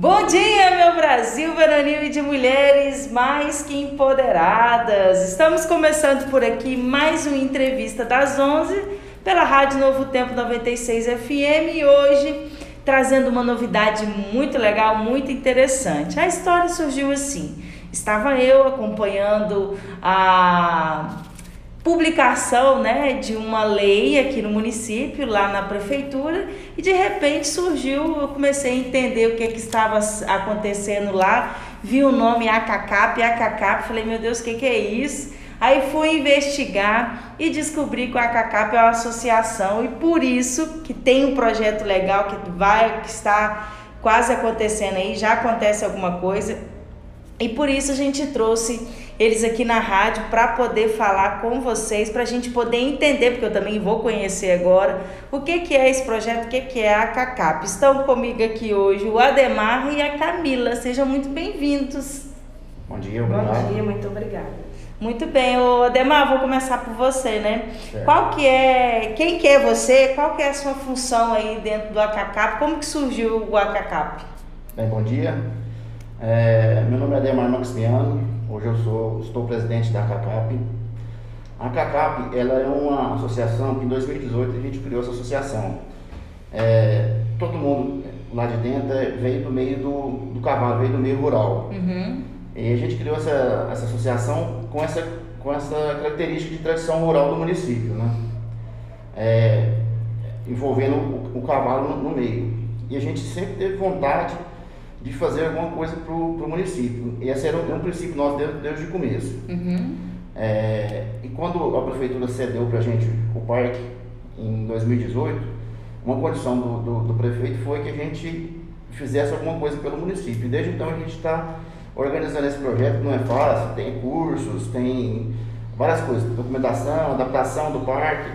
Bom dia, meu Brasil varonil e de mulheres mais que empoderadas. Estamos começando por aqui mais uma entrevista das 11 pela Rádio Novo Tempo 96 FM e hoje trazendo uma novidade muito legal, muito interessante. A história surgiu assim. Estava eu acompanhando a publicação né, de uma lei aqui no município, lá na prefeitura, e de repente surgiu, eu comecei a entender o que, que estava acontecendo lá, vi o nome ACACAP, ACACAP, falei, meu Deus, o que, que é isso? Aí fui investigar e descobri que o ACACAP é uma associação e por isso que tem um projeto legal que vai, que está quase acontecendo aí, já acontece alguma coisa, e por isso a gente trouxe eles aqui na rádio para poder falar com vocês, para a gente poder entender, porque eu também vou conhecer agora o que, que é esse projeto, o que, que é a CACAP. Estão comigo aqui hoje o Ademar e a Camila. Sejam muito bem-vindos. Bom dia, obrigado. Bom dia, muito obrigada. Muito bem, o Ademar, vou começar por você, né? Certo. Qual que é, quem que é você? Qual que é a sua função aí dentro do ACACAP? Como que surgiu o ACACAP? Bem, bom dia. É, meu nome é Ademar Maximiano, hoje eu sou, estou presidente da CACAP. A CACAP ela é uma associação que em 2018 a gente criou essa associação. É, todo mundo lá de dentro é, veio do meio do, do cavalo, veio do meio rural. Uhum. E a gente criou essa, essa associação com essa, com essa característica de tradição rural do município, né? É, envolvendo o, o cavalo no, no meio. E a gente sempre teve vontade de fazer alguma coisa para o município. E esse era um, um princípio nosso desde, desde o começo. Uhum. É, e quando a prefeitura cedeu para a gente o parque em 2018, uma condição do, do, do, prefeito foi que a gente fizesse alguma coisa pelo município. E desde então a gente está organizando esse projeto, não é fácil, tem cursos, tem várias coisas, documentação, adaptação do parque.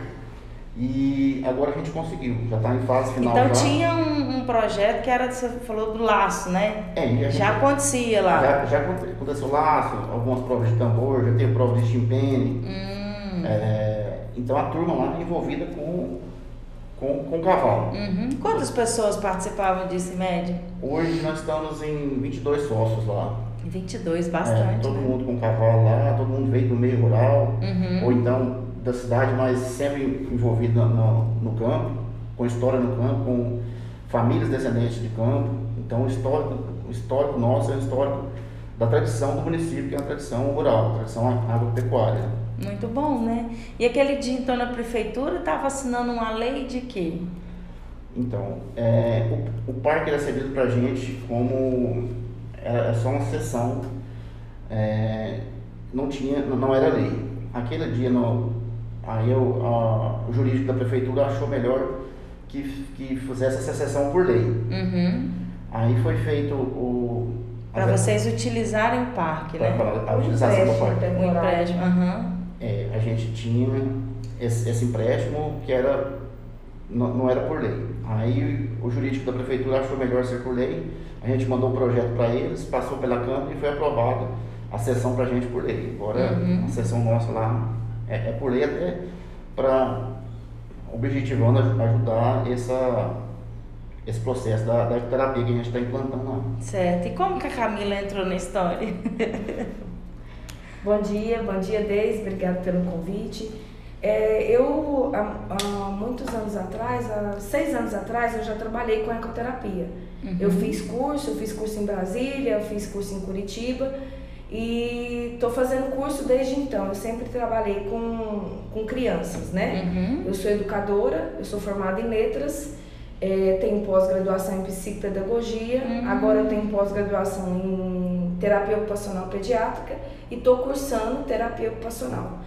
E agora a gente conseguiu, já está em fase final. Então já. tinha um, um, projeto que era, você falou do laço, né? É, já, acontecia lá. Já, já aconteceu laço, algumas provas de tambor, já teve prova de chimpene. Hum. É, então a turma lá envolvida com, com, com o cavalo. Uhum. Quantas pessoas participavam disso em média? Hoje nós estamos em 22 sócios lá. 22, bastante. É, todo né? mundo com cavalo lá, todo mundo veio do meio rural, uhum. ou então da cidade, mas sempre envolvido no, no, campo, com história no campo, com famílias descendentes de campo. Então o histórico, o histórico nosso é o histórico da tradição do município, que é a tradição rural, a tradição agropecuária. Muito bom, né? E aquele dia então na prefeitura estava assinando uma lei de quê? Então, é, o, o parque era cedido para a gente como era é só uma sessão, é, não tinha, não era lei. Aquele dia no, Aí eu, a, o jurídico da prefeitura achou melhor que, que fizesse essa sessão por lei. Uhum. Aí foi feito o. Para vocês utilizarem o parque, pra, né? Para a utilização do parque. O empréstimo. Uhum. É, a gente tinha esse, esse empréstimo que era não, não, era por lei. Aí o jurídico da prefeitura achou melhor ser por lei. A gente mandou o um projeto para eles, passou pela Câmara e foi aprovado a sessão para a gente por lei. Agora uhum. a sessão nossa lá é, é por lei até para objetivando ajudar essa, esse processo da, da terapia que a gente está implantando lá. Certo. E como que a Camila entrou na história? bom dia, bom dia, Deise. Obrigada pelo convite. É, eu, há, há, muitos anos atrás, há seis anos atrás, eu já trabalhei com ecoterapia. Uhum. Eu fiz curso, eu fiz curso em Brasília, eu fiz curso em Curitiba e estou fazendo curso desde então. Eu sempre trabalhei com, com crianças, né? Uhum. Eu sou educadora, eu sou formada em letras, é, tenho pós-graduação em psicopedagogia, uhum. agora eu tenho pós-graduação em terapia ocupacional pediátrica e estou cursando terapia ocupacional.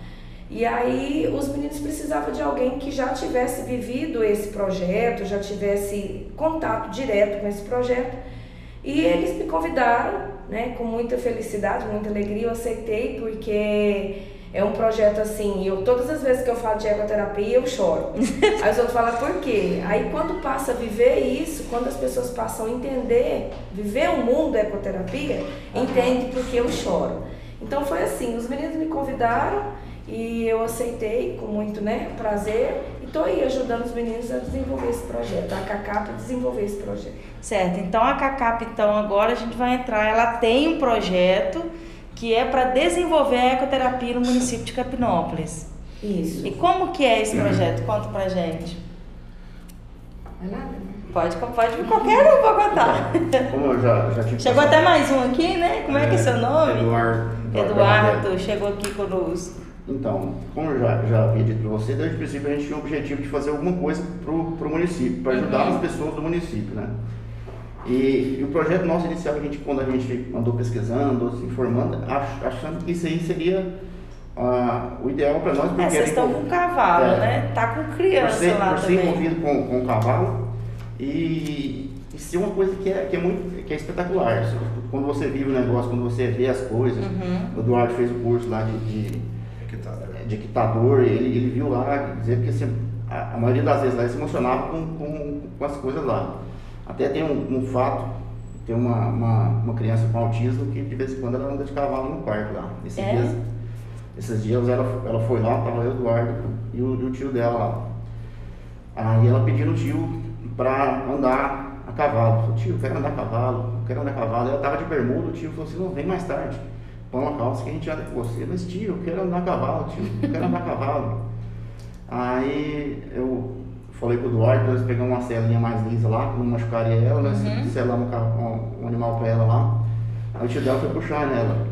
E aí os meninos precisavam de alguém que já tivesse vivido esse projeto, já tivesse contato direto com esse projeto. E eles me convidaram né? Com muita felicidade, muita alegria, eu aceitei porque é um projeto assim, eu todas as vezes que eu falo de ecoterapia, eu choro. Aí os outros falam, por quê? Aí quando passa a viver isso, quando as pessoas passam a entender, viver o mundo da ecoterapia, uhum. entende porque eu choro. Então foi assim, os meninos me convidaram E eu aceitei com muito né, prazer estou aí ajudando os meninos a desenvolver esse projeto, a CACAP desenvolver esse projeto. Certo, então a CACAP, então, agora a gente vai entrar, ela tem um projeto que é para desenvolver a ecoterapia no município de Capinópolis. Isso. E como que é esse projeto? Conta pra gente. Não é nada? Pode, pode qualquer um para contar. Como eu já, já tive Chegou até mais um aqui, né? Como é que é seu nome? Eduardo. Eduardo, chegou aqui conosco. Então, como eu já, já havia dito para você, desde o princípio a gente tinha o objetivo de fazer alguma coisa para o município, para ajudar Uhum. as pessoas do município, né? E, e o projeto nosso inicial, a gente, quando a gente andou pesquisando, se informando, ach- achando que isso aí seria ah, o ideal para nós. É, porque vocês ali, estão com cavalo, é, né? Tá com por criança ser, lá por ser também. envolvido com, com o cavalo e, e ser uma coisa que é, que é muito que é espetacular. Quando você vive o negócio, quando você vê as coisas, Uhum. o Eduardo fez o curso lá de, de, de equitador, ele, ele viu lá, dizer que assim, a, a maioria das vezes lá ele se emocionava com, com, com as coisas lá. Até tem um, um fato, tem uma, uma, uma criança com autismo que de vez em quando ela anda de cavalo no parque lá. Esses É? dias, esses dias ela, ela foi lá, tava eu, Eduardo e o, e o tio dela lá. Aí ela pediu no tio pra andar a cavalo. Falou, tio, eu quero andar a cavalo, eu quero andar a cavalo. Ela tava de bermuda, o tio falou assim, não, vem mais tarde. Põe uma calça que a gente anda com você. Mas tio, eu quero andar a cavalo, tio, eu quero andar a cavalo. Aí eu falei pro Eduardo, nós pegamos uma celinha mais lisa lá, que não machucaria ela, nós Uhum. selamos um, um- animal pra ela lá. Aí o tio dela foi puxar nela.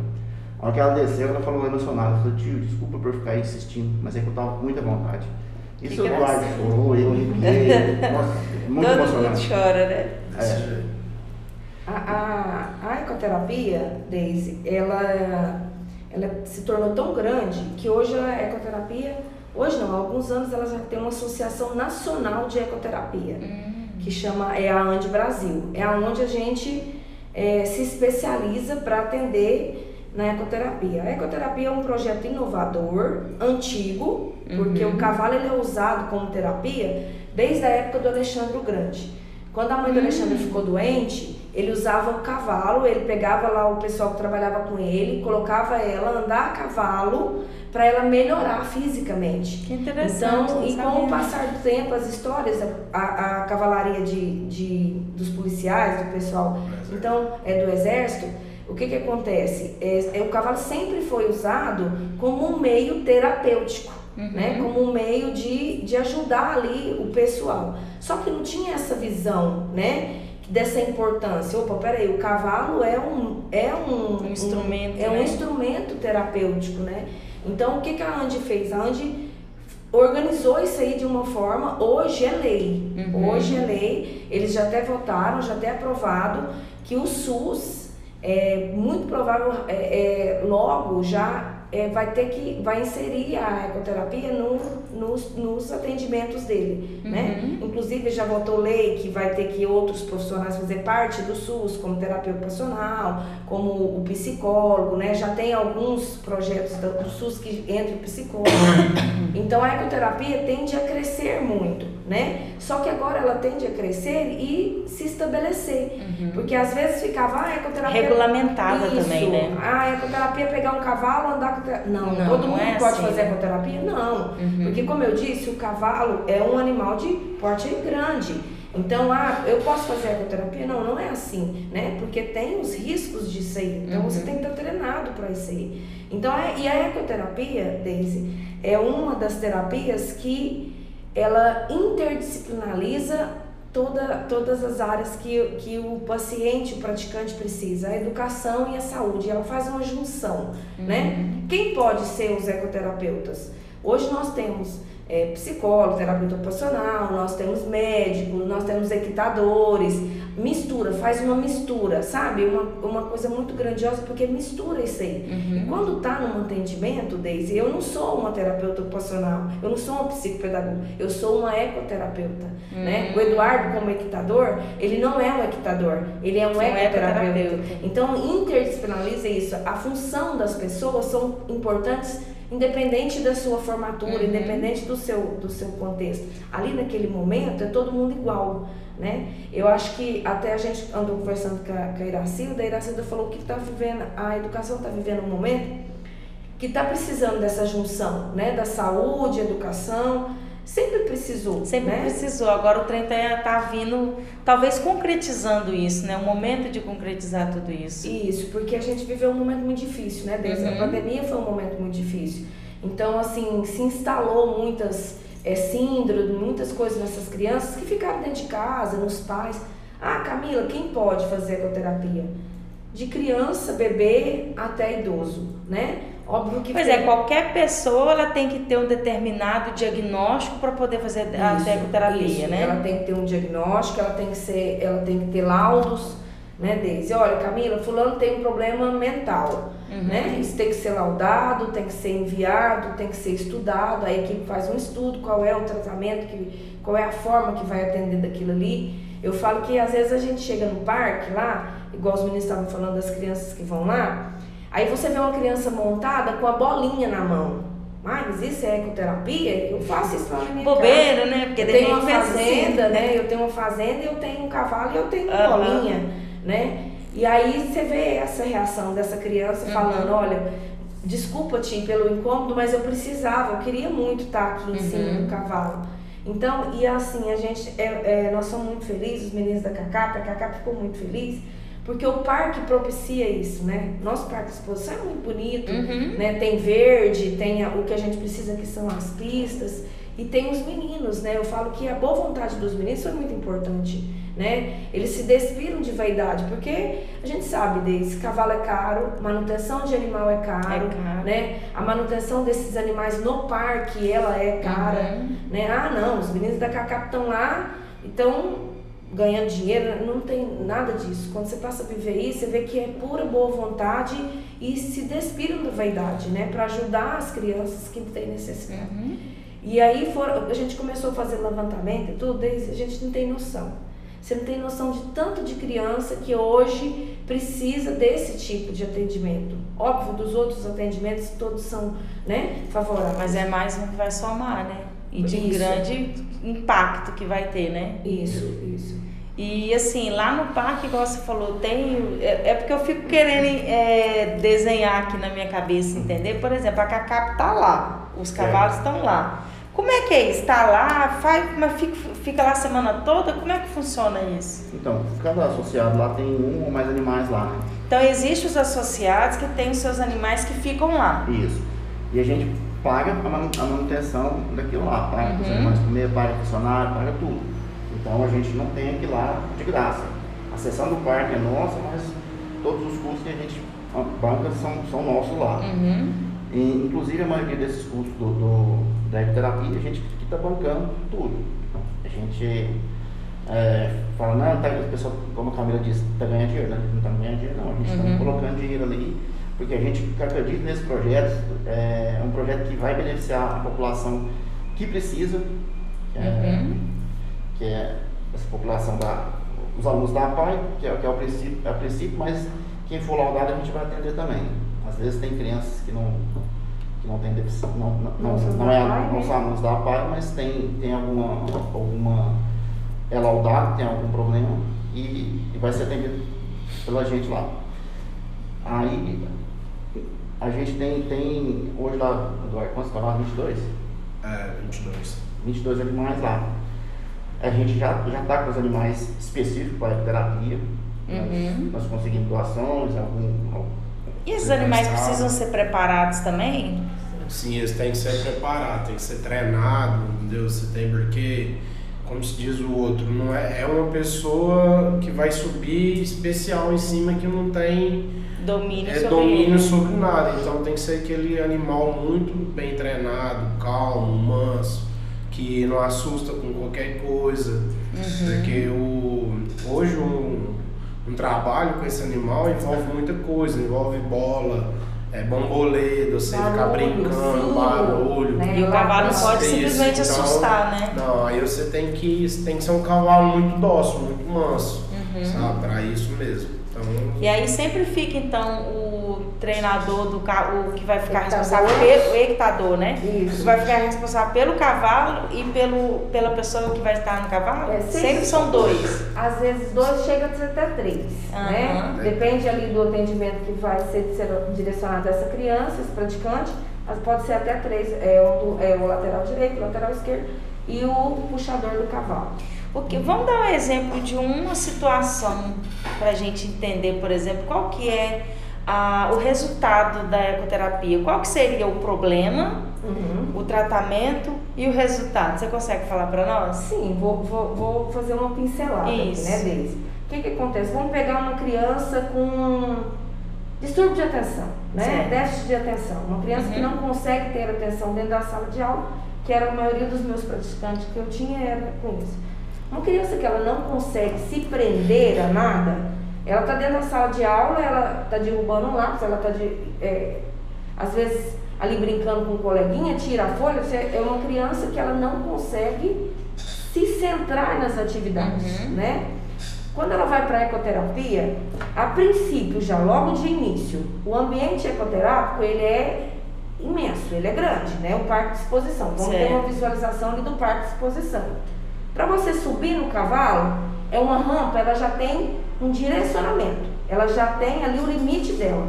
A hora que ela desceu, ela falou emocionada, falou, tio, desculpa por ficar insistindo, mas é que eu tava com muita vontade. Isso o Eduardo gracinha. chorou, eu arrepiei, nossa, muito Todo emocionante. mundo chora, né? É. A, a, a ecoterapia, Daisy, ela, ela se tornou tão grande que hoje a ecoterapia, hoje não, há alguns anos ela já tem uma associação nacional de ecoterapia, que chama, é a ANDE Brasil. É onde a gente eh, se especializa para atender na ecoterapia. A ecoterapia é um projeto inovador, antigo, porque o cavalo ele é usado como terapia desde a época do Alexandre o Grande. Quando a mãe do Alexandre ficou doente, ele usava o cavalo, ele pegava lá o pessoal que trabalhava com ele, colocava ela andar a cavalo para ela melhorar fisicamente. Que interessante. Então, não e com o passar do tempo, as histórias, a, a cavalaria de, de, dos policiais, do pessoal, então, é do exército, o que que acontece? É, é, o cavalo sempre foi usado como um meio terapêutico, Uhum. né? Como um meio de, de ajudar ali o pessoal. Só que não tinha essa visão, né? Dessa importância. Opa, peraí, o cavalo é um, é um, Um instrumento, é um né? instrumento terapêutico, né? Então, o que, que a Andy fez? A Andy organizou isso aí de uma forma, hoje é lei. Uhum. Hoje é lei, eles já até votaram, já até aprovado que o SUS, é muito provável, é, é, logo já é, vai ter que, vai inserir a ecoterapia no, nos, nos atendimentos dele, né? Uhum. Inclusive já votou lei que vai ter que outros profissionais fazer parte do SUS, como terapeuta ocupacional, como o psicólogo, né? Já tem alguns projetos do SUS que entra o psicólogo. Então a ecoterapia tende a crescer muito, né? Só que agora ela tende a crescer e se estabelecer. Porque às vezes ficava, ah, a ecoterapia. Regulamentada Isso. também, né? Ah, a ecoterapia é pegar um cavalo, andar com. Não, Não, todo não mundo é pode assim, fazer ecoterapia? Não. Uhum. Porque, como eu disse, o cavalo é um animal de porte grande. Então, ah, eu posso fazer ecoterapia? Não, não é assim, né? Porque tem os riscos disso aí. Então, você Uhum. tem que estar treinado para isso aí. Então, é, e a ecoterapia, Daisy, é uma das terapias que ela interdisciplinariza toda, todas as áreas que, que o paciente, o praticante precisa, a educação e a saúde. Ela faz uma junção, né? Quem pode ser os ecoterapeutas? Hoje nós temos é, psicólogo, terapeuta ocupacional, nós temos médicos, nós temos equitadores, mistura, faz uma mistura, sabe? Uma, uma coisa muito grandiosa porque mistura isso aí. E quando tá num atendimento, Daisy, eu não sou uma terapeuta ocupacional, eu não sou uma psicopedagoga, eu sou uma ecoterapeuta, né? O Eduardo, como equitador, ele não é um equitador, ele é um Um ecoterapeuta. ecoterapeuta. Então, interdisciplinariza isso. A função das pessoas são importantes independente da sua formatura, Uhum. independente do seu, do seu contexto. Ali naquele momento é todo mundo igual, né? Eu acho que até a gente andou conversando com a, com a Iracilda, a Iracilda falou que está vivendo, a educação está vivendo um momento que está precisando dessa junção, né? Da saúde, educação, sempre precisou. Sempre né? precisou. Agora o trem está tá vindo, talvez concretizando isso, né? O momento de concretizar tudo isso. Isso, porque a gente viveu um momento muito difícil, né? Desde Uhum. a pandemia foi um momento muito difícil. Então, assim, se instalou muitas é, síndromes, muitas coisas nessas crianças que ficaram dentro de casa, nos pais. Ah, Camila, quem pode fazer ecoterapia? De criança, bebê até idoso, né? Óbvio que Pois é, qualquer pessoa ela tem que ter um determinado diagnóstico para poder fazer a isso. né? Ela tem que ter um diagnóstico, ela tem que ser, ela tem que ter laudos, né, Deise? Olha, Camila, fulano tem um problema mental, Uhum. né? Isso tem que ser laudado, tem que ser enviado, tem que ser estudado, a equipe faz um estudo, qual é o tratamento, que, qual é a forma que vai atender daquilo ali. Eu falo que às vezes a gente chega no parque lá, igual os meninos estavam falando das crianças que vão lá, aí você vê uma criança montada com a bolinha na mão. Ah, mas isso é ecoterapia? Eu faço isso lá na minha casa. Bobeira, né? Porque Eu tem tenho uma assim, fazenda, né? Eu tenho uma fazenda, eu tenho um cavalo e eu tenho uma bolinha, né? E aí você vê essa reação dessa criança Uhum. falando, olha, desculpa Tim pelo incômodo, mas eu precisava, eu queria muito estar aqui em cima Uhum. do cavalo. Então, e assim, a gente, é, é, nós somos muito felizes, os meninos da CACAP, a CACAP ficou muito feliz, porque o parque propicia isso, né? Nosso parque de exposição é muito bonito, Uhum. né? Tem verde, tem o que a gente precisa que são as pistas e tem os meninos, né? Eu falo que a boa vontade dos meninos foi muito importante, né? Eles se despiram de vaidade, porque a gente sabe desse cavalo é caro, manutenção de animal é caro, É caro. né? A manutenção desses animais no parque, ela é cara, Uhum. né? Ah, não, os meninos da CACAP estão lá, então ganhando dinheiro, não tem nada disso. Quando você passa a viver isso, você vê que é pura boa vontade e se despiram da vaidade, né? Para ajudar as crianças que têm necessidade. Uhum. E aí foram, a gente começou a fazer levantamento e tudo, desde, a gente não tem noção. Você não tem noção de tanto de criança que hoje precisa desse tipo de atendimento. Óbvio, dos outros atendimentos todos são, né, favoráveis. Mas é mais um que vai somar, né? E de Isso. grande impacto que vai ter, né? Isso, isso. E assim, lá no parque, igual você falou, tem. É, é porque eu fico querendo é, desenhar aqui na minha cabeça, entender? Por exemplo, a Cacap tá lá, os cavalos estão lá. Como é que é isso? Tá lá, faz, mas fica, fica lá a semana toda? Como é que funciona isso? Então, cada associado lá tem um ou mais animais lá, né? Então, existem os associados que têm os seus animais que ficam lá. Isso. E a gente paga a manu- a manutenção daquilo lá, paga os Uhum. animais comer, paga funcionário, paga tudo. Então a gente não tem aqui lá de graça. A sessão do parque é nossa, mas todos os custos que a gente banca são, são nossos lá. Uhum. E, inclusive a maioria desses custos do, do- da ecoterapia, a gente que está bancando tudo. A gente é, fala, não, tá, a pessoa, como a Camila disse, está ganhando dinheiro, né? Não está ganhando dinheiro não, a gente está Uhum. colocando dinheiro ali, porque a gente acredita nesse projeto, é um projeto que vai beneficiar a população que precisa, é, Uhum. Que é essa população da, os alunos da APAI, que é, que é o princípio, é o princípio, mas quem for laudado a gente vai atender também. Às vezes tem crianças que não, que não tem deficiência, não, não, não, Não é, não né? são alunos da APAI, mas tem, tem alguma, alguma, é laudado, tem algum problema e, e vai ser atendido pela gente lá. Aí a gente tem, tem hoje lá, Eduardo, quantos cavalos? 22? É, 22. 22 animais lá. A gente já já está com os animais específicos para terapia. Uhum. Nós, nós conseguimos doações, algum, algum- E esses animais precisam ser preparados também? Sim, eles têm que ser preparados, tem que ser treinado, entendeu? Você tem porque, como se diz o outro, não é, é uma pessoa que vai subir especial em cima que não tem Domínio é, sobre domínio ele. sobre nada. Então tem que ser aquele animal muito bem treinado, calmo, manso, que não assusta com qualquer coisa. Uhum. Porque o, hoje um, um trabalho com esse animal envolve muita coisa, envolve bola, é, bambolê, você ficar Barulho, brincando, sim, barulho. né? E o cavalo não pode simplesmente então- assustar, né? Não, aí você tem que, tem que ser um cavalo muito dócil, muito manso, Uhum. sabe? Pra isso mesmo. Então, E aí sempre fica então o treinador do o que vai ficar responsável pelo equitador, né? Isso. Que vai ficar responsável pelo cavalo e pelo, pela pessoa que vai estar no cavalo. É, sempre, sempre são dois. Às vezes dois chega a ser até três, Aham. né? Depende ali do atendimento que vai ser direcionado a essa criança, esse praticante, mas pode ser até três, é o, é o lateral direito, o lateral esquerdo e o puxador do cavalo. Porque, vamos dar um exemplo de uma situação para a gente entender, por exemplo, qual que é a- o resultado da ecoterapia. Qual que seria o problema, Uhum. o tratamento e o resultado? Você consegue falar para nós? Sim, vou, vou, vou fazer uma pincelada Isso. aqui, né, Deise? O que, que acontece? Vamos pegar uma criança com distúrbio de atenção, né? Certo. Déficit de atenção. Uma criança que Uhum. não consegue ter atenção dentro da sala de aula, que era a maioria dos meus praticantes que eu tinha, era com isso. Uma criança que ela não consegue se prender a nada, ela está dentro da sala de aula, ela está derrubando um lápis, ela está é, às vezes ali brincando com um coleguinha, tira a folha, você- é uma criança que ela não consegue se centrar nas atividades, Uhum. né? Quando ela vai para a ecoterapia, a princípio, já logo de início, o ambiente ecoterápico ele é imenso, ele é grande, né? O parque de exposição. Vamos ter Certo. uma visualização ali do parque de exposição. Para você subir no cavalo, é uma rampa, ela já tem um direcionamento, ela já tem ali o limite dela.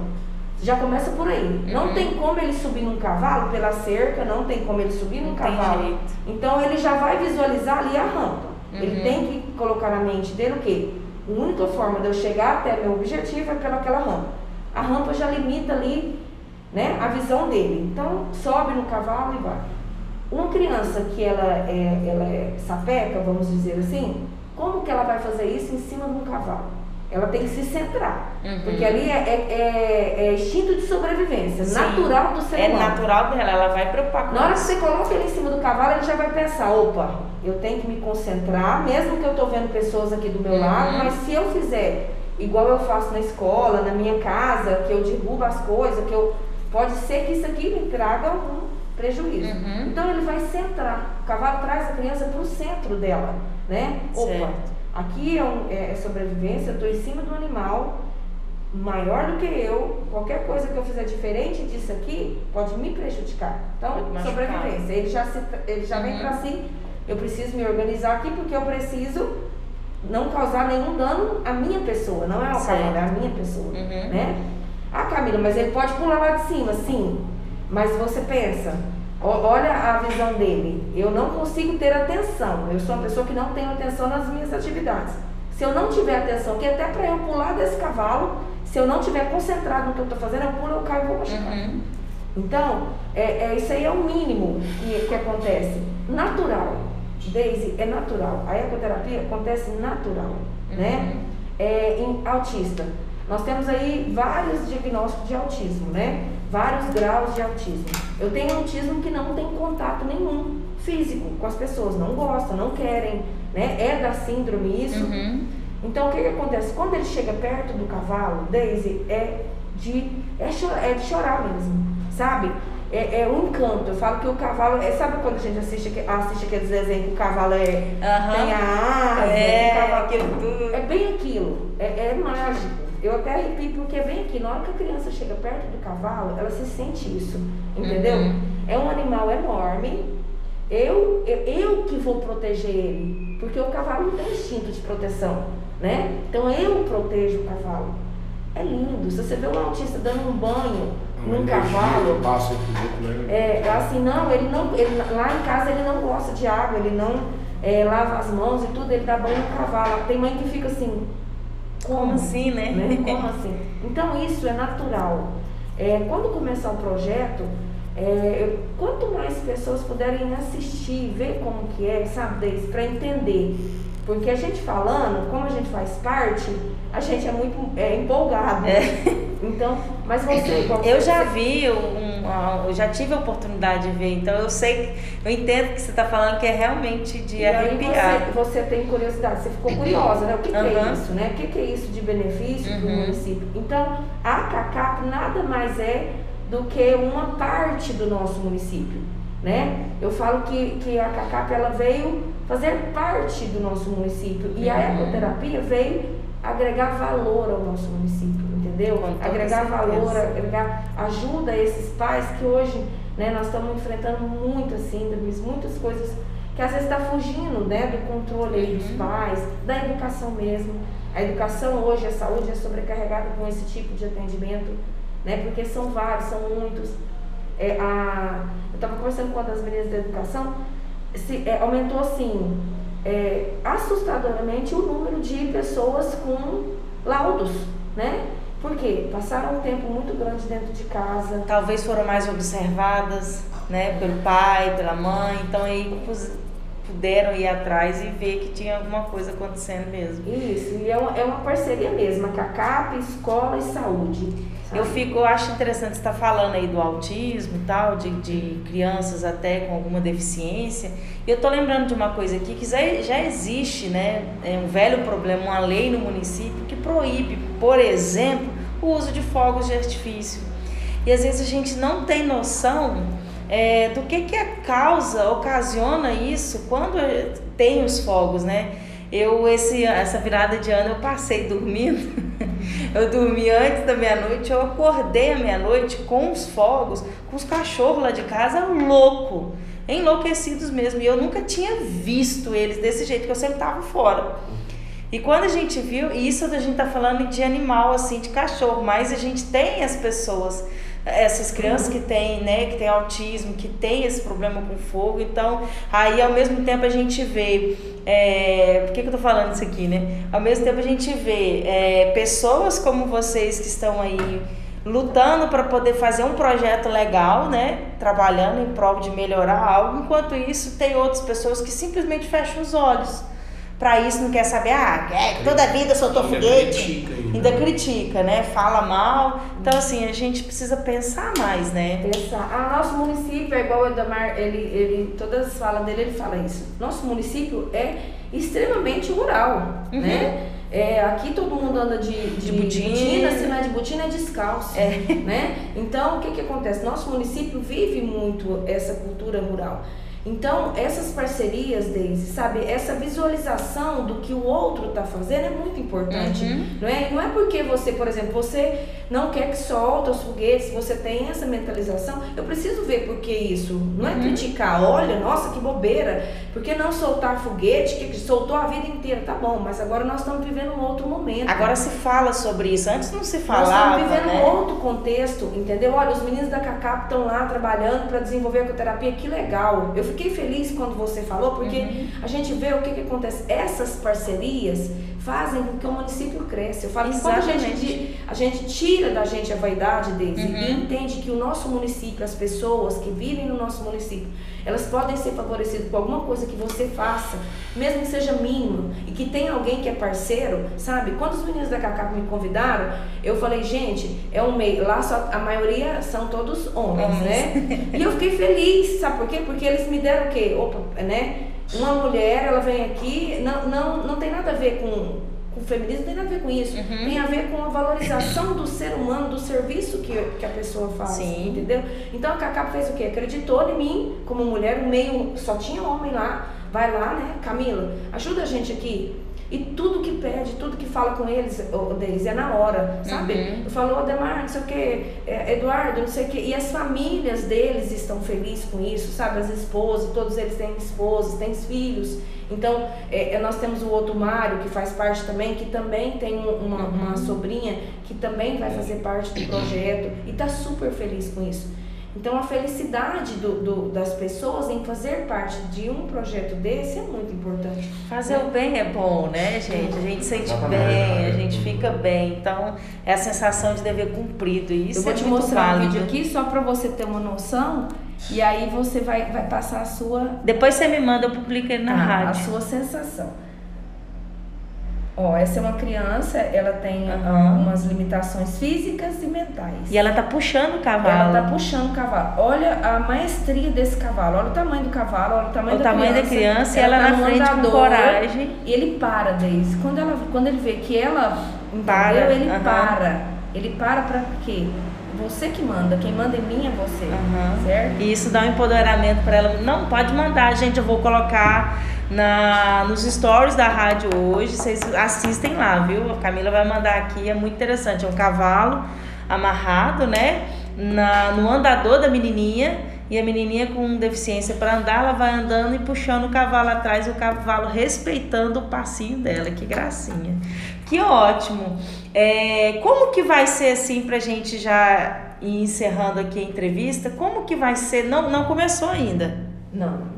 Já começa por aí. Não Uhum. tem como ele subir num cavalo pela cerca, não tem como ele subir num Não cavalo. Então ele já vai visualizar ali a rampa. Ele Uhum. tem que colocar na mente dele o quê? A única forma de eu chegar até meu objetivo é pelaquela rampa. A rampa já limita ali né, a visão dele. Então sobe no cavalo e vai. Uma criança que ela é, ela é sapeca, vamos dizer assim, como que ela vai fazer isso em cima de um cavalo? Ela tem que se centrar. Uhum. Porque ali é, é- é- é instinto de sobrevivência, Sim. natural do ser É humano. natural dela, ela vai preocupar com Na hora que você coloca ele em cima do cavalo, ele já vai pensar, opa, eu tenho que me concentrar, mesmo que eu estou vendo pessoas aqui do meu Uhum. lado, mas se eu fizer igual eu faço na escola, na minha casa, que eu derrubo as coisas, que eu pode ser que isso aqui me traga algum prejuízo. Uhum. Então ele vai centrar. O cavalo traz a criança para o centro dela, né? Opa, Certo. aqui é, um- é- é sobrevivência, eu estou em cima do animal maior do que eu, qualquer coisa que eu fizer diferente disso aqui pode me prejudicar. Então, sobrevivência. Ele já, se, ele já vem Uhum. para si, eu preciso me organizar aqui porque eu preciso não causar nenhum dano à minha pessoa, não é ao cavalo, é a minha pessoa, Uhum. né? Ah, Camila, mas ele pode pular lá de cima, sim. Mas você pensa, olha a visão dele. Eu não consigo ter atenção. Eu sou uma pessoa que não tenho atenção nas minhas atividades. Se eu não tiver atenção, que até para eu pular desse cavalo, se eu não tiver concentrado no que eu estou fazendo, eu pulo, eu caio e vou machucar. Uhum. Então, é, é, isso aí é o mínimo que, que acontece. Natural. Daisy, é natural. A ecoterapia acontece natural, né? É, em autista. Nós temos aí vários diagnósticos de autismo, né? Vários graus de autismo. Eu tenho autismo que não tem contato nenhum físico com as pessoas, não gostam, não querem, né? É da síndrome isso. Uhum. Então o que, que acontece? Quando ele chega perto do cavalo, Daisy, é de, é, é de chorar mesmo, sabe? É, é um encanto. Eu falo que o cavalo. É, sabe quando a gente assiste, assiste aqueles desenhos que o cavalo é, Aham. tem a asa? É, o cavalo- aquilo tudo. é bem aquilo. É, é mágico. Eu até arrepio porque é bem aqui. Na hora que a criança chega perto do cavalo, ela se sente isso. Entendeu? Uhum. É um animal enorme. Eu, eu, eu que vou proteger ele. Porque o cavalo não tem instinto de proteção. Né? Então eu protejo o cavalo. É lindo. Se você vê um autista dando um banho Uma num cavalo. passa aqui dentro, né? É, assim, não, ele não, ele, lá em casa ele não gosta de água, ele não é, lava as mãos e tudo, ele dá banho no cavalo. Tem mãe que fica assim, Como assim, né? né? Como assim? Então isso é natural. É, quando começar o projeto, é, quanto mais pessoas puderem assistir, ver como que é, sabe, para entender. Porque a gente falando, como a gente faz parte, a gente é muito é, empolgado. Então, mas você, Eu já vi, um, um, eu já tive a oportunidade de ver, então eu sei, eu entendo que você está falando que é realmente de E arrepiar. você, você tem curiosidade, você ficou curiosa, né? O que, que é isso, né? O que, que é isso de benefício para o Uhum. município? Então, a CACAP nada mais é do que uma parte do nosso município, né? Eu falo que, que a CACAP ela veio fazer parte do nosso município e a Uhum. ecoterapia veio agregar valor ao nosso município, entendeu? Agregar valor, agregar ajuda a esses pais que hoje né, nós estamos enfrentando muitas síndromes, muitas coisas que às vezes está fugindo né, do controle dos uhum. pais, da educação mesmo. A educação hoje, a saúde é sobrecarregada com esse tipo de atendimento, né, porque são vários, são muitos. É, a, eu estava conversando com uma das meninas da educação, se, é, aumentou assim, é, assustadoramente o número de pessoas com laudos, né? Porque passaram um tempo muito grande dentro de casa. Talvez foram mais observadas, né, pelo pai, pela mãe, então aí puderam ir atrás e ver que tinha alguma coisa acontecendo mesmo. Isso, e é uma, é uma parceria mesmo, a CACAP, escola e saúde. Sabe? Eu fico, eu acho interessante estar tá falando aí do autismo e tal, de, de crianças até com alguma deficiência. E eu tô lembrando de uma coisa aqui que já, já existe, né? É um velho problema, uma lei no município que proíbe, por exemplo, o uso de fogos de artifício. E às vezes a gente não tem noção é, do que, que a causa ocasiona isso quando tem os fogos, né? Eu, esse, essa virada de ano, eu passei dormindo. eu dormi antes da meia-noite, eu acordei à meia-noite com os fogos, com os cachorros lá de casa, louco, enlouquecidos mesmo. E eu nunca tinha visto eles desse jeito, que eu sempre estava fora. E quando a gente viu, isso a gente tá falando de animal, assim, de cachorro, mas a gente tem as pessoas essas crianças que têm, né, que têm autismo, que têm esse problema com fogo. Então, aí ao mesmo tempo a gente vê, é, por que, que eu tô falando isso aqui, né? Ao mesmo tempo a gente vê é, pessoas como vocês que estão aí lutando para poder fazer um projeto legal, né, trabalhando em prol de melhorar algo, enquanto isso tem outras pessoas que simplesmente fecham os olhos para isso não quer saber, ah, é, toda vida soltou ainda foguete. Critica ainda. ainda critica, né? Fala mal. Então, assim, a gente precisa pensar mais, né? Pensar. Ah, nosso município é igual o Edamar, ele, ele, todas as falas dele, ele fala isso. Nosso município é extremamente rural, uhum. né? É, aqui todo mundo anda de, de, de botina, se não é de botina é descalço, é. né? Então, o que que acontece? Nosso município vive muito essa cultura rural. Então, essas parcerias, Daisy, sabe, essa visualização do que o outro está fazendo é muito importante. Uhum. Não, é? não é porque você, por exemplo, você não quer que solte os foguetes, você tem essa mentalização, eu preciso ver por que isso. Não é uhum. criticar, olha, nossa, que bobeira, por que não soltar foguete que soltou a vida inteira? Tá bom, mas agora nós estamos vivendo um outro momento. Agora se fala sobre isso, antes não se falava. Nós estamos vivendo né? um outro contexto, entendeu? Olha, os meninos da CACAP estão lá trabalhando para desenvolver a ecoterapia, que legal. Eu fiquei feliz quando você falou, porque uhum. a gente vê o que, que acontece. Essas parcerias fazem com que o município cresça. Eu falo que quando a gente, a gente tira da gente a vaidade deles uhum. e entende que o nosso município, as pessoas que vivem no nosso município, elas podem ser favorecidas por alguma coisa que você faça, mesmo que seja mínimo, e que tem alguém que é parceiro, sabe? Quando os meninos da Cacá me convidaram, eu falei, gente, é um meio. Lá só, a maioria são todos homens, homens. né? e eu fiquei feliz, sabe por quê? Porque eles me deram o quê? Opa, né? Uma mulher, ela vem aqui, não, não, não tem nada a ver com, com feminismo, não tem nada a ver com isso. Uhum. Tem a ver com a valorização do ser humano, do serviço que, que a pessoa faz. Sim. Entendeu? Então a Cacá fez o quê? Acreditou em mim como mulher, o meio só tinha homem lá. Vai lá, né? Camila, ajuda a gente aqui. E tudo que pede, tudo que fala com eles, Deise, é na hora, sabe? Uhum. Eu falo, Ademar, não sei o que, é, Eduardo, não sei o que. E as famílias deles estão felizes com isso, sabe? As esposas, todos eles têm esposas, têm filhos. Então, é, é, nós temos o outro Mário, que faz parte também, que também tem uma, uma uhum. sobrinha que também vai fazer parte do projeto e está super feliz com isso. Então, a felicidade do, do, das pessoas em fazer parte de um projeto desse é muito importante. Fazer né? o bem é bom, né, gente? A gente sente bem, a gente fica bem. Então, é a sensação de dever cumprido. E isso Eu vou é te mostrar válido. um vídeo aqui só para você ter uma noção. E aí você vai, vai passar a sua. Depois você me manda, eu publico ele na ah, rádio. A sua sensação. Ó, essa é uma criança, ela tem uhum. umas limitações físicas e mentais. E ela tá puxando o cavalo. Ela tá puxando o cavalo. Olha a maestria desse cavalo. Olha o tamanho do cavalo, olha o tamanho o da tamanho criança. da criança ela e ela tá na frente andador, com coragem. E ele para, Deise. Quando, ela, quando ele vê que ela para, ele uhum. para. Ele para pra quê? Você que manda, quem manda em mim é você, uhum. certo? E isso dá um empoderamento para ela. Não, pode mandar, gente, eu vou colocar na, nos stories da rádio hoje. Vocês assistem lá, viu? A Camila vai mandar aqui, é muito interessante. É um cavalo amarrado, né? Na, no andador da menininha e a menininha com deficiência para andar, ela vai andando e puxando o cavalo atrás, o cavalo respeitando o passinho dela. Que gracinha. Que ótimo. É, como que vai ser assim para a gente já ir encerrando aqui a entrevista? Como que vai ser? Não, não começou ainda? Não.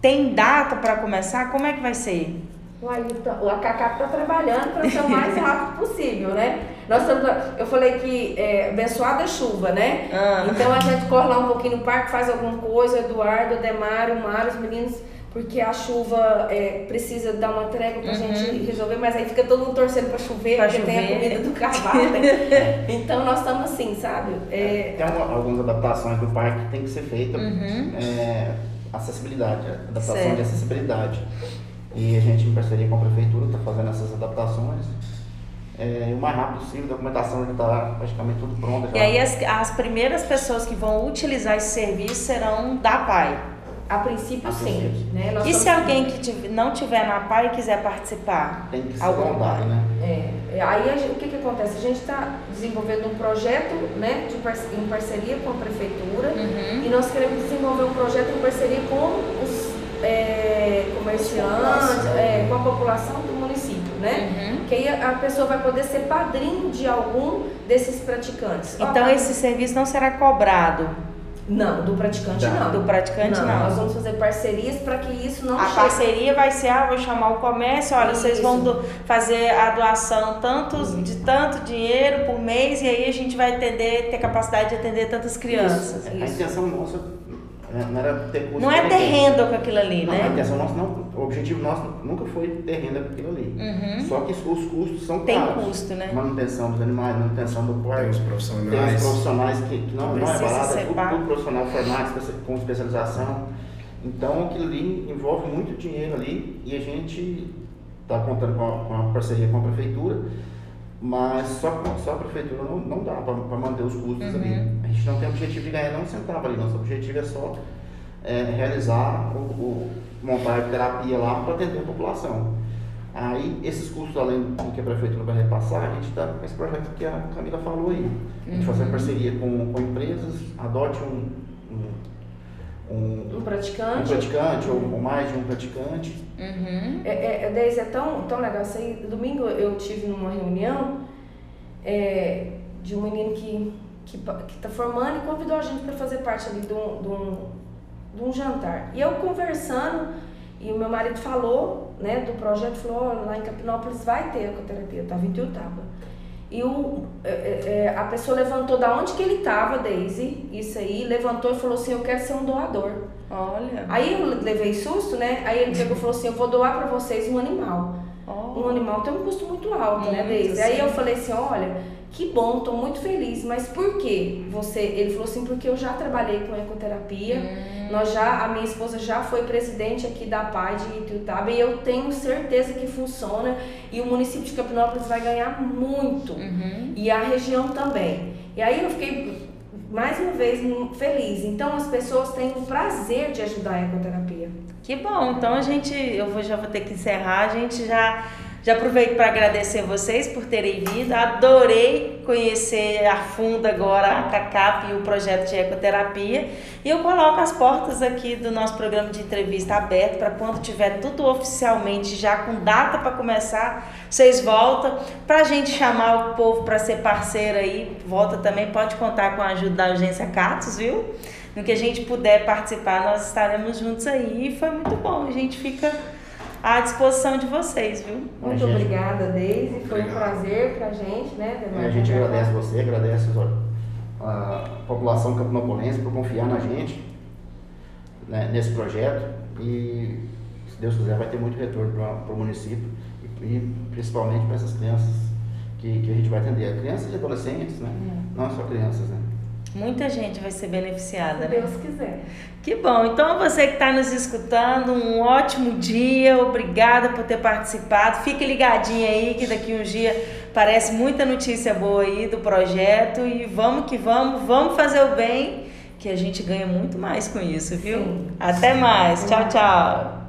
Tem data para começar? Como é que vai ser? Uai, então, a Cacá está trabalhando para ser o mais rápido possível, né? Nós estamos, eu falei que é, abençoada chuva, né? Ah. Então a gente corre lá um pouquinho no parque, faz alguma coisa, Eduardo, Ademar, o Mário, os meninos, porque a chuva é, precisa dar uma trégua pra Uhum. gente resolver, mas aí fica todo mundo torcendo pra chover, Pra porque tem a chover. comida do cavalo. né? então nós estamos assim, sabe? É, Tem uma- algumas adaptações do parque que tem que ser feita. Uhum. É, acessibilidade, adaptação Certo. de acessibilidade. E a gente, em parceria com a prefeitura, está fazendo essas adaptações. É, e o mais rápido possível, a documentação já está praticamente tudo pronta. E aí as, as primeiras pessoas que vão utilizar esse serviço serão da PAI. a princípio A sim, princípio. né? Nós E se alguém que não tiver na PAI e quiser participar? Tem que ser Algum né? É, aí a gente- o que, que acontece? A gente está desenvolvendo um projeto né, de par- em parceria com a prefeitura Uhum. e nós queremos desenvolver um projeto em parceria com os é, comerciantes, é, com a população do município, né? Uhum. Que aí a, pessoa vai poder ser padrinho de algum desses praticantes. Ó, Então esse serviço não será cobrado Não, do praticante Tá. não. do praticante, não. Nós vamos fazer parcerias para que isso não A chegue. parceria vai ser, ah, vou chamar o comércio, olha, vocês vão Isso. do- fazer a doação tantos, de tanto dinheiro por mês e aí a gente vai atender, ter capacidade de atender tantas crianças. Isso. A intenção nossa não era ter custo. Não é ter renda com aquilo ali, Não, a né? intenção nossa não, o objetivo nosso nunca foi ter renda com aquilo ali. Uhum. Só que os custos são Tem caros. custo, né? Manutenção dos animais, manutenção do Tem parque. os Tem os profissionais. profissionais que, que não, não é barato, é tudo, tudo profissional formado com especialização. Então aquilo ali envolve muito dinheiro ali e a gente está contando com a, com a parceria com a prefeitura, mas só, só a prefeitura não, não dá para manter os custos Uhum. ali. A gente não tem objetivo de ganhar um centavo ali, nosso objetivo é só é, realizar o, o montar a terapia lá para atender a população. Aí, esses custos, além do que a prefeitura vai repassar, a gente está com esse projeto que a Camila falou aí. A gente faz uma parceria com, com empresas, adote um, um, um, Um um praticante. praticante ou, ou mais de um praticante. Uhum. É, é, é, Deise, é tão, tão legal isso aí. Domingo eu tive numa reunião é, de um menino que, que, que tá formando e convidou a gente para fazer parte ali de um, de, um, de um jantar. E eu conversando, e o meu marido falou né, do projeto, falou, "Ó, lá em Capinópolis vai ter ecoterapia, eu estava em Tiutaba. E o, é, é, é, a pessoa levantou da onde que ele estava, Daisy, isso aí, levantou e falou assim, eu quero ser um doador. Olha. Aí eu levei susto, né? Aí ele pegou e falou assim: Eu vou doar pra vocês um animal. Ó. Um animal tem um custo muito alto, né, Muito, Deise? Aí eu falei assim: Olha, que bom, tô muito feliz, mas por quê? Você, ele falou assim: Porque eu já trabalhei com ecoterapia, Hum. nós já, a minha esposa já foi presidente aqui da PAI de Ituiutaba e eu tenho certeza que funciona e o município de Capinópolis vai ganhar muito Uhum. e a região também. E aí eu fiquei mais uma vez feliz. Então as pessoas têm o prazer de ajudar a ecoterapia. Que bom, então a gente, eu já vou ter que encerrar, a gente já, já aproveito para agradecer vocês por terem vindo, adorei conhecer a fundo agora a CACAP e o projeto de ecoterapia e eu coloco as portas aqui do nosso programa de entrevista aberto para quando tiver tudo oficialmente já com data para começar, vocês voltam para a gente chamar o povo para ser parceiro aí, volta também, pode contar com a ajuda da agência Catos, viu? No que a gente puder participar, nós estaremos juntos aí. E foi muito bom. A gente fica à disposição de vocês, viu? Muito gente- obrigada, Deise. Foi um prazer pra gente, né? A gente agradece você, agradece os- a população campinopolense por confiar na gente né, nesse projeto e, se Deus quiser, vai ter muito retorno para o município e, e principalmente para essas crianças que, que a gente vai atender. Crianças e adolescentes, né? Não só crianças, né? Muita gente vai ser beneficiada, Se né? Deus quiser. Que bom. Então, você que está nos escutando, um ótimo dia. Obrigada por ter participado. Fique ligadinho aí, que daqui uns dias parece muita notícia boa aí do projeto. E vamos que vamos, vamos fazer o bem, que a gente ganha muito mais com isso, viu? Sim. Até mais. Tchau, tchau.